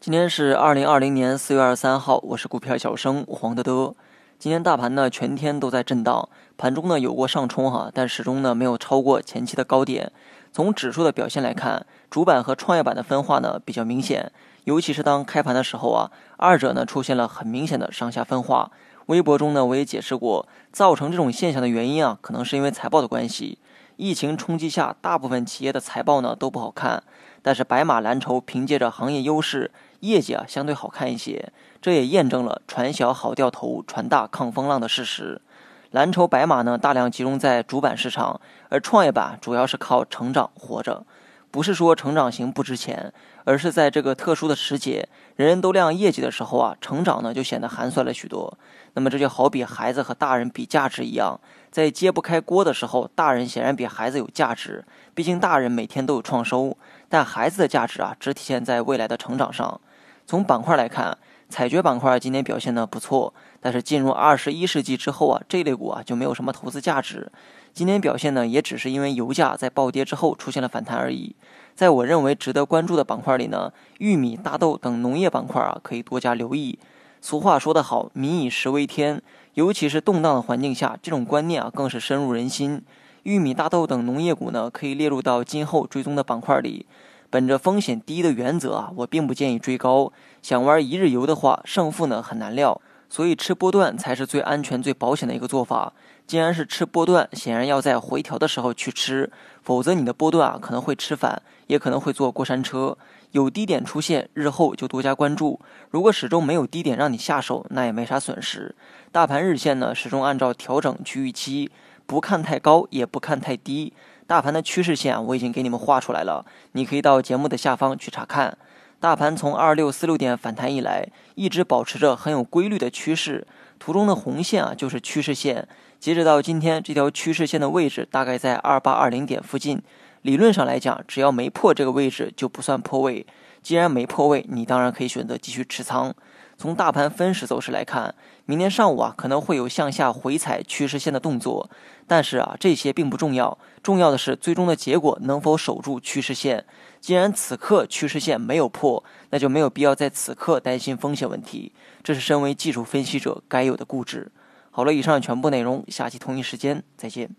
今天是二零二零年四月二十三号，我是股票小生黄德德。今天大盘呢全天都在震荡，盘中呢有过上冲哈，但始终呢没有超过前期的高点。从指数的表现来看，主板和创业板的分化呢比较明显，尤其是当开盘的时候啊，二者呢出现了很明显的上下分化。微博中呢我也解释过，造成这种现象的原因啊，可能是因为财报的关系。疫情冲击下，大部分企业的财报呢都不好看，但是白马蓝筹凭借着行业优势，业绩啊相对好看一些，这也验证了船小好掉头，船大抗风浪的事实。蓝筹白马呢大量集中在主板市场，而创业板主要是靠成长活着。不是说成长型不值钱，而是在这个特殊的时节，人人都亮业绩的时候啊，成长呢就显得寒酸了许多。那么这就好比孩子和大人比价值一样，在揭不开锅的时候，大人显然比孩子有价值，毕竟大人每天都有创收，但孩子的价值啊，只体现在未来的成长上。从板块来看，采掘板块今天表现的不错，但是进入二十一世纪之后啊，这类股啊就没有什么投资价值。今天表现呢，也只是因为油价在暴跌之后出现了反弹而已。在我认为值得关注的板块里呢，玉米、大豆等农业板块啊，可以多加留意。俗话说得好，“民以食为天”，尤其是动荡的环境下，这种观念啊更是深入人心。玉米、大豆等农业股呢，可以列入到今后追踪的板块里。本着风险低的原则啊，我并不建议追高。想玩一日游的话，胜负呢很难料。所以吃波段才是最安全、最保险的一个做法。既然是吃波段，显然要在回调的时候去吃，否则你的波段啊可能会吃反，也可能会坐过山车。有低点出现，日后就多加关注。如果始终没有低点让你下手，那也没啥损失。大盘日线呢，始终按照调整去预期，不看太高，也不看太低。大盘的趋势线我已经给你们画出来了，你可以到节目的下方去查看。大盘从二六四六点反弹以来，一直保持着很有规律的趋势。图中的红线啊，就是趋势线。截止到今天，这条趋势线的位置大概在二八二零点附近。理论上来讲，只要没破这个位置，就不算破位。既然没破位，你当然可以选择继续持仓。从大盘分时走势来看，明天上午啊可能会有向下回踩趋势线的动作，但是啊这些并不重要，重要的是最终的结果能否守住趋势线。既然此刻趋势线没有破，那就没有必要在此刻担心风险问题，这是身为技术分析者该有的固执。好了，以上全部内容，下期同一时间再见。